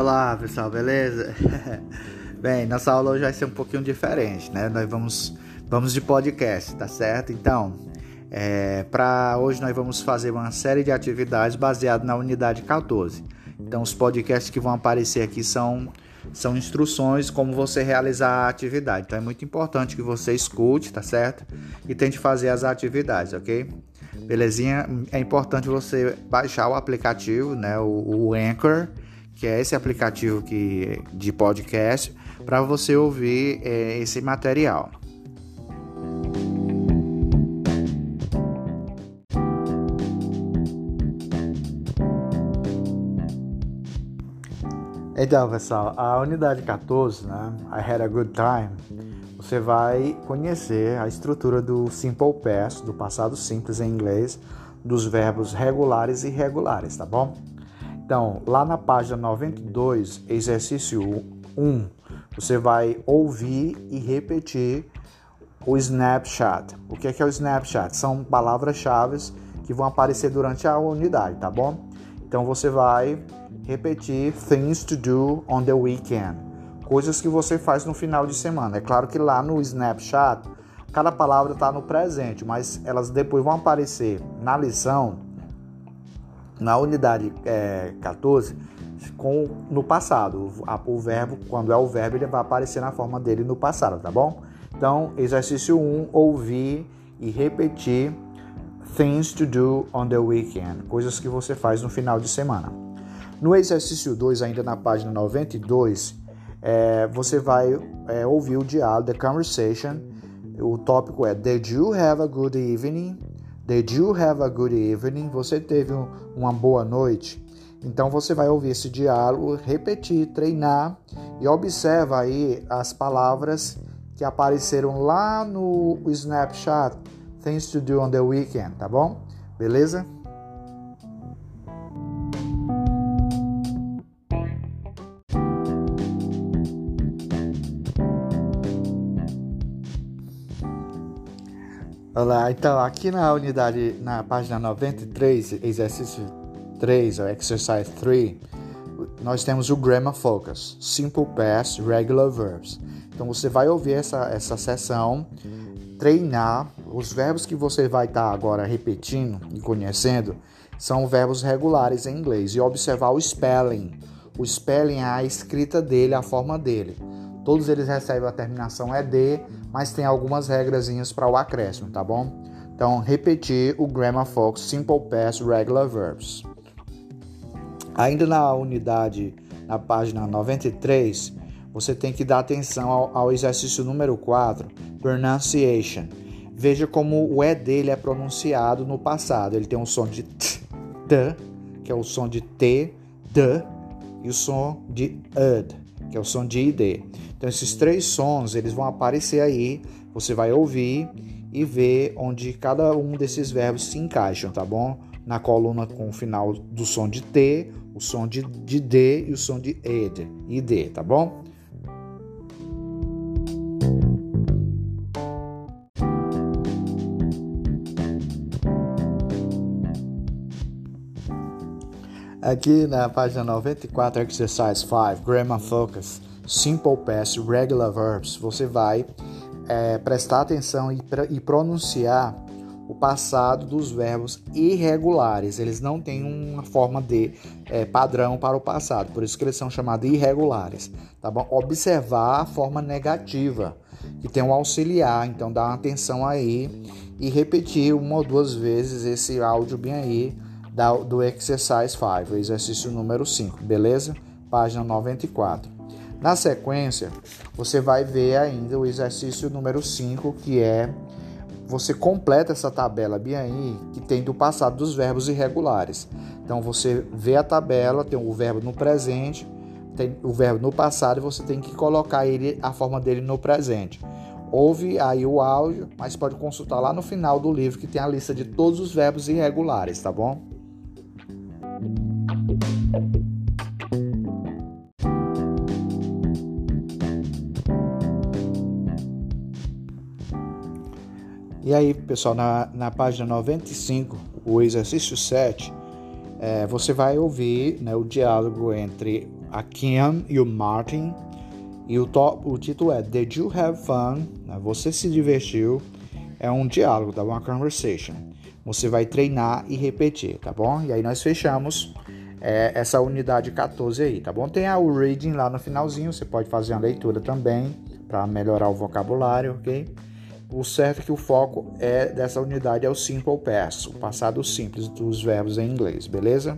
Olá pessoal, beleza? Bem, nossa aula hoje vai ser um pouquinho diferente, né? Nós vamos, vamos de podcast, tá certo? Então, é, para hoje nós vamos fazer uma série de atividades baseadas na unidade 14. Então, os podcasts que vão aparecer aqui são, são instruções como você realizar a atividade. Então, é muito importante que você escute, tá certo? E tente fazer as atividades, ok? Belezinha? É importante você baixar o aplicativo, né? O, o Anchor que é esse aplicativo que, de podcast, para você ouvir é, esse material. Então, pessoal, a unidade 14, né? I had a good time. Você vai conhecer a estrutura do simple past, do passado simples em inglês, dos verbos regulares e irregulares, tá bom? Então, lá na página 92, exercício 1, você vai ouvir e repetir o snapshot. O que é, que é o snapshot? São palavras-chave que vão aparecer durante a unidade, tá bom? Então você vai repetir things to do on the weekend, coisas que você faz no final de semana. É claro que lá no snapshot, cada palavra está no presente, mas elas depois vão aparecer na lição na unidade é, 14 com, no passado. O, o verbo, quando é o verbo, ele vai aparecer na forma dele no passado, tá bom? Então, exercício 1, ouvir e repetir things to do on the weekend, coisas que você faz no final de semana. No exercício 2, ainda na página 92, é, você vai é, ouvir o diálogo, the conversation. O tópico é Did you have a good evening? Did you have a good evening? Você teve um, uma boa noite? Então você vai ouvir esse diálogo, repetir, treinar e observa aí as palavras que apareceram lá no Snapchat Things to do on the weekend, tá bom? Beleza? Olá, então aqui na unidade, na página 93, exercício 3, ou exercise 3, nós temos o Grammar Focus, Simple Past, Regular Verbs. Então você vai ouvir essa, essa sessão, treinar, os verbos que você vai estar tá agora repetindo e conhecendo são verbos regulares em inglês e observar o spelling. O spelling é a escrita dele, a forma dele. Todos eles recebem a terminação ED, mas tem algumas regrazinhas para o acréscimo, tá bom? Então, repetir o Grammar Focus Simple Past Regular Verbs. Ainda na unidade, na página 93, você tem que dar atenção ao, ao exercício número 4, Pronunciation. Veja como o E dele é pronunciado no passado. Ele tem um som de T, T que é o som de T, D, e o som de UD, que é o som de ID. Então esses três sons, eles vão aparecer aí, você vai ouvir e ver onde cada um desses verbos se encaixam, tá bom? Na coluna com o final do som de T, o som de, de D e o som de ED, ID, tá bom? Aqui na página 94, Exercise 5, Grammar Focus, Simple Past, Regular Verbs, você vai é, prestar atenção e, e pronunciar o passado dos verbos irregulares. Eles não têm uma forma de é, padrão para o passado, por isso que eles são chamados irregulares. Tá bom? Observar a forma negativa, que tem um auxiliar, então dá atenção aí e repetir uma ou duas vezes esse áudio bem aí da, do Exercise 5, exercício número 5, beleza? Página 94. Na sequência, você vai ver ainda o exercício número 5, que é você completa essa tabela aí, que tem do passado dos verbos irregulares. Então você vê a tabela, tem o verbo no presente, tem o verbo no passado e você tem que colocar ele a forma dele no presente. Ouve aí o áudio, mas pode consultar lá no final do livro que tem a lista de todos os verbos irregulares, tá bom? E aí, pessoal, na, na página 95, o exercício 7, é, você vai ouvir né, o diálogo entre a Kim e o Martin. E o, top, o título é Did You Have Fun? Né? Você se divertiu? É um diálogo, tá? Uma conversation. Você vai treinar e repetir, tá bom? E aí nós fechamos é, essa unidade 14 aí, tá bom? Tem o reading lá no finalzinho, você pode fazer uma leitura também para melhorar o vocabulário, ok? O certo é que o foco é dessa unidade é o simple past, o passado simples dos verbos em inglês, beleza?